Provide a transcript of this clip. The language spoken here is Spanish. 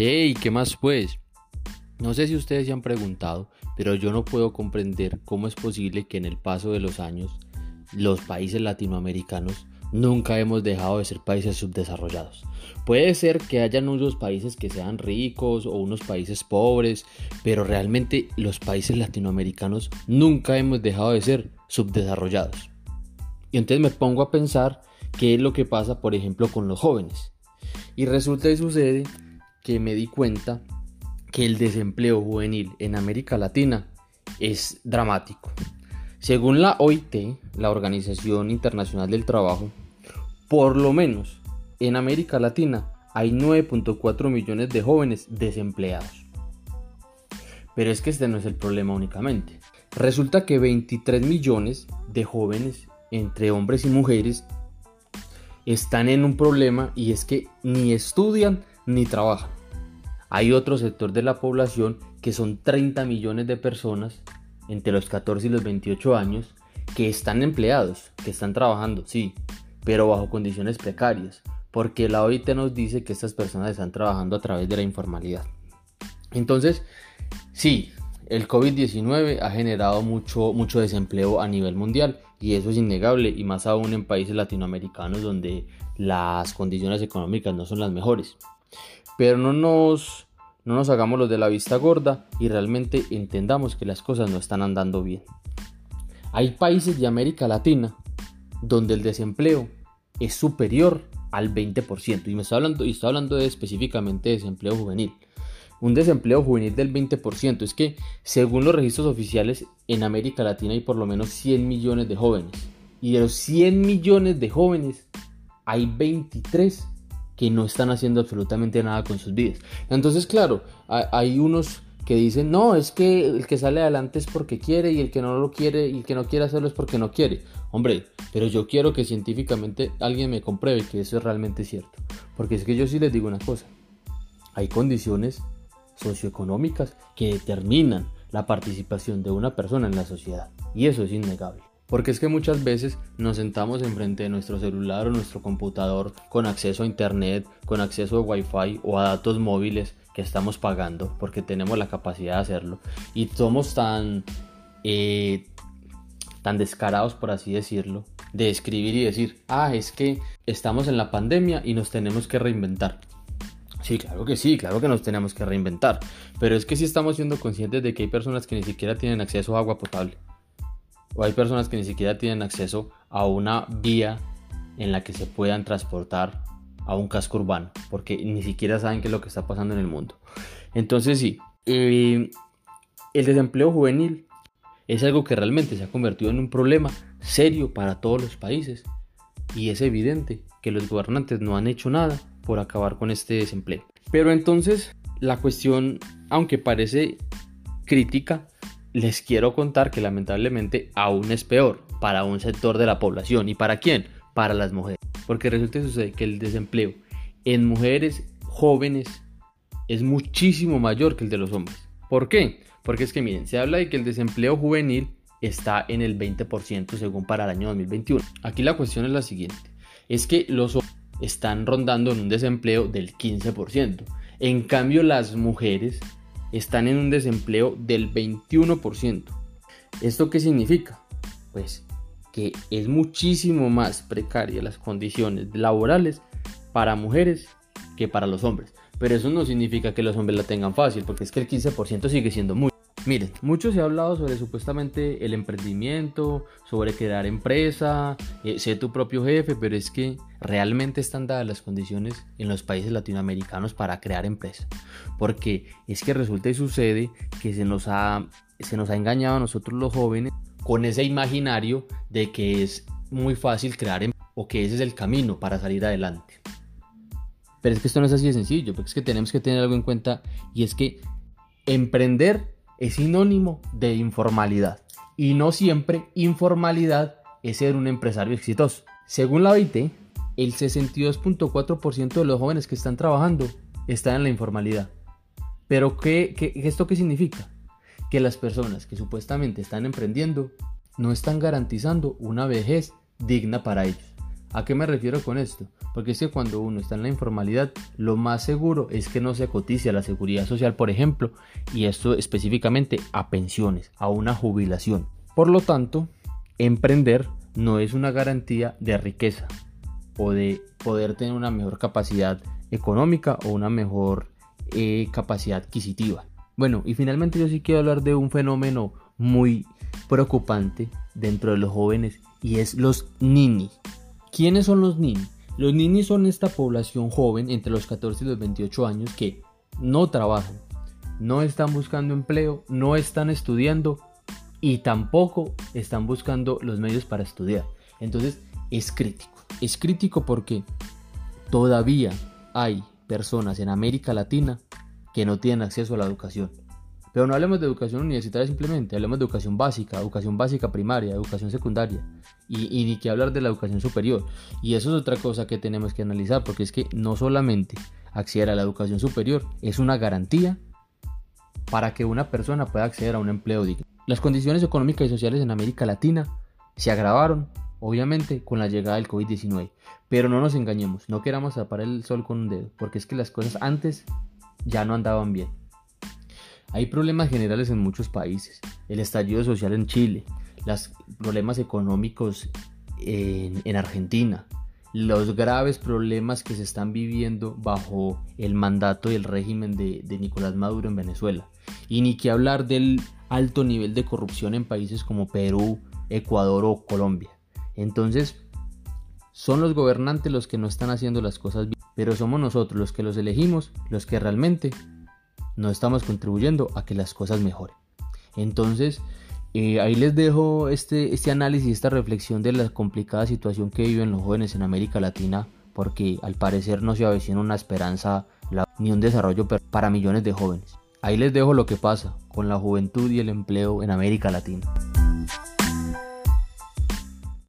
¡Ey! ¿Qué más pues? No sé si ustedes se han preguntado, pero yo no puedo comprender cómo es posible que en el paso de los años los países latinoamericanos nunca hemos dejado de ser países subdesarrollados. Puede ser que hayan unos países que sean ricos o unos países pobres, pero realmente los países latinoamericanos nunca hemos dejado de ser subdesarrollados. Y entonces me pongo a pensar qué es lo que pasa, por ejemplo, con los jóvenes. Y resulta y sucede que me di cuenta que el desempleo juvenil en América Latina es dramático. Según la OIT, la Organización Internacional del Trabajo, por lo menos en América Latina hay 9.4 millones de jóvenes desempleados. Pero es que este no es el problema únicamente. Resulta que 23 millones de jóvenes entre hombres y mujeres están en un problema y es que ni estudian ni trabajan. Hay otro sector de la población que son 30 millones de personas entre los 14 y los 28 años que están empleados, que están trabajando, sí, pero bajo condiciones precarias, porque la OIT nos dice que estas personas están trabajando a través de la informalidad. Entonces, sí, el COVID-19 ha generado mucho, mucho desempleo a nivel mundial y eso es innegable y más aún en países latinoamericanos donde las condiciones económicas no son las mejores. Pero no nos, no nos hagamos los de la vista gorda y realmente entendamos que las cosas no están andando bien. Hay países de América Latina donde el desempleo es superior al 20%. Y me estoy hablando, y estoy hablando específicamente de desempleo juvenil. Un desempleo juvenil del 20%. Es que según los registros oficiales en América Latina hay por lo menos 100 millones de jóvenes. Y de los 100 millones de jóvenes hay 23 que no están haciendo absolutamente nada con sus vidas. Entonces, claro, hay unos que dicen, no, es que el que sale adelante es porque quiere y el que no lo quiere y el que no quiere hacerlo es porque no quiere. Hombre, pero yo quiero que científicamente alguien me compruebe que eso es realmente cierto. Porque es que yo sí les digo una cosa, hay condiciones socioeconómicas que determinan la participación de una persona en la sociedad y eso es innegable. Porque es que muchas veces nos sentamos enfrente de nuestro celular o nuestro computador con acceso a internet, con acceso a wifi o a datos móviles que estamos pagando porque tenemos la capacidad de hacerlo y somos tan, eh, tan descarados por así decirlo de escribir y decir, ah, es que estamos en la pandemia y nos tenemos que reinventar. Sí, claro que sí, claro que nos tenemos que reinventar. Pero es que si estamos siendo conscientes de que hay personas que ni siquiera tienen acceso a agua potable o hay personas que ni siquiera tienen acceso a una vía en la que se puedan transportar a un casco urbano, porque ni siquiera saben qué es lo que está pasando en el mundo. Entonces sí, el desempleo juvenil es algo que realmente se ha convertido en un problema serio para todos los países y es evidente que los gobernantes no han hecho nada por acabar con este desempleo. Pero entonces la cuestión, aunque parece crítica, les quiero contar que lamentablemente aún es peor para un sector de la población. ¿Y para quién? Para las mujeres. Porque resulta sucede que el desempleo en mujeres jóvenes es muchísimo mayor que el de los hombres. ¿Por qué? Porque es que miren, se habla de que el desempleo juvenil está en el 20% según para el año 2021. Aquí la cuestión es la siguiente. Es que los hombres están rondando en un desempleo del 15%. En cambio las mujeres están en un desempleo del 21%. ¿Esto qué significa? Pues que es muchísimo más precaria las condiciones laborales para mujeres que para los hombres. Pero eso no significa que los hombres la tengan fácil, porque es que el 15% sigue siendo muy. Miren, mucho se ha hablado sobre supuestamente el emprendimiento, sobre crear empresa, eh, ser tu propio jefe, pero es que realmente están dadas las condiciones en los países latinoamericanos para crear empresa. Porque es que resulta y sucede que se nos ha, se nos ha engañado a nosotros los jóvenes con ese imaginario de que es muy fácil crear empresa o que ese es el camino para salir adelante. Pero es que esto no es así de sencillo, porque es que tenemos que tener algo en cuenta y es que emprender es sinónimo de informalidad. Y no siempre informalidad es ser un empresario exitoso. Según la OIT, el 62.4% de los jóvenes que están trabajando están en la informalidad. Pero ¿qué, qué, ¿esto qué significa? Que las personas que supuestamente están emprendiendo no están garantizando una vejez digna para ellos. ¿A qué me refiero con esto? Porque es que cuando uno está en la informalidad, lo más seguro es que no se cotice a la seguridad social, por ejemplo, y esto específicamente a pensiones, a una jubilación. Por lo tanto, emprender no es una garantía de riqueza o de poder tener una mejor capacidad económica o una mejor eh, capacidad adquisitiva. Bueno, y finalmente yo sí quiero hablar de un fenómeno muy preocupante dentro de los jóvenes y es los nini. ¿Quiénes son los nini? Los nini son esta población joven entre los 14 y los 28 años que no trabajan, no están buscando empleo, no están estudiando y tampoco están buscando los medios para estudiar. Entonces es crítico. Es crítico porque todavía hay personas en América Latina que no tienen acceso a la educación. Pero no hablemos de educación universitaria simplemente, hablemos de educación básica, educación básica primaria, educación secundaria y, ni que hablar de la educación superior. Y eso es otra cosa que tenemos que analizar porque es que no solamente acceder a la educación superior es una garantía para que una persona pueda acceder a un empleo digno. Las condiciones económicas y sociales en América Latina se agravaron, obviamente, con la llegada del COVID-19. Pero no nos engañemos, no queramos tapar el sol con un dedo, porque es que las cosas antes ya no andaban bien. Hay problemas generales en muchos países, el estallido social en Chile, los problemas económicos en, Argentina, los graves problemas que se están viviendo bajo el mandato y el régimen de, de, Nicolás Maduro en Venezuela. Y ni que hablar del alto nivel de corrupción en países como Perú, Ecuador o Colombia. Entonces, son los gobernantes los que no están haciendo las cosas bien, pero somos nosotros los que los elegimos, los que realmente no estamos contribuyendo a que las cosas mejoren. Entonces, eh, ahí les dejo este, este análisis, esta reflexión de la complicada situación que viven los jóvenes en América Latina, porque al parecer no se avecina una esperanza ni un desarrollo para millones de jóvenes. Ahí les dejo lo que pasa con la juventud y el empleo en América Latina.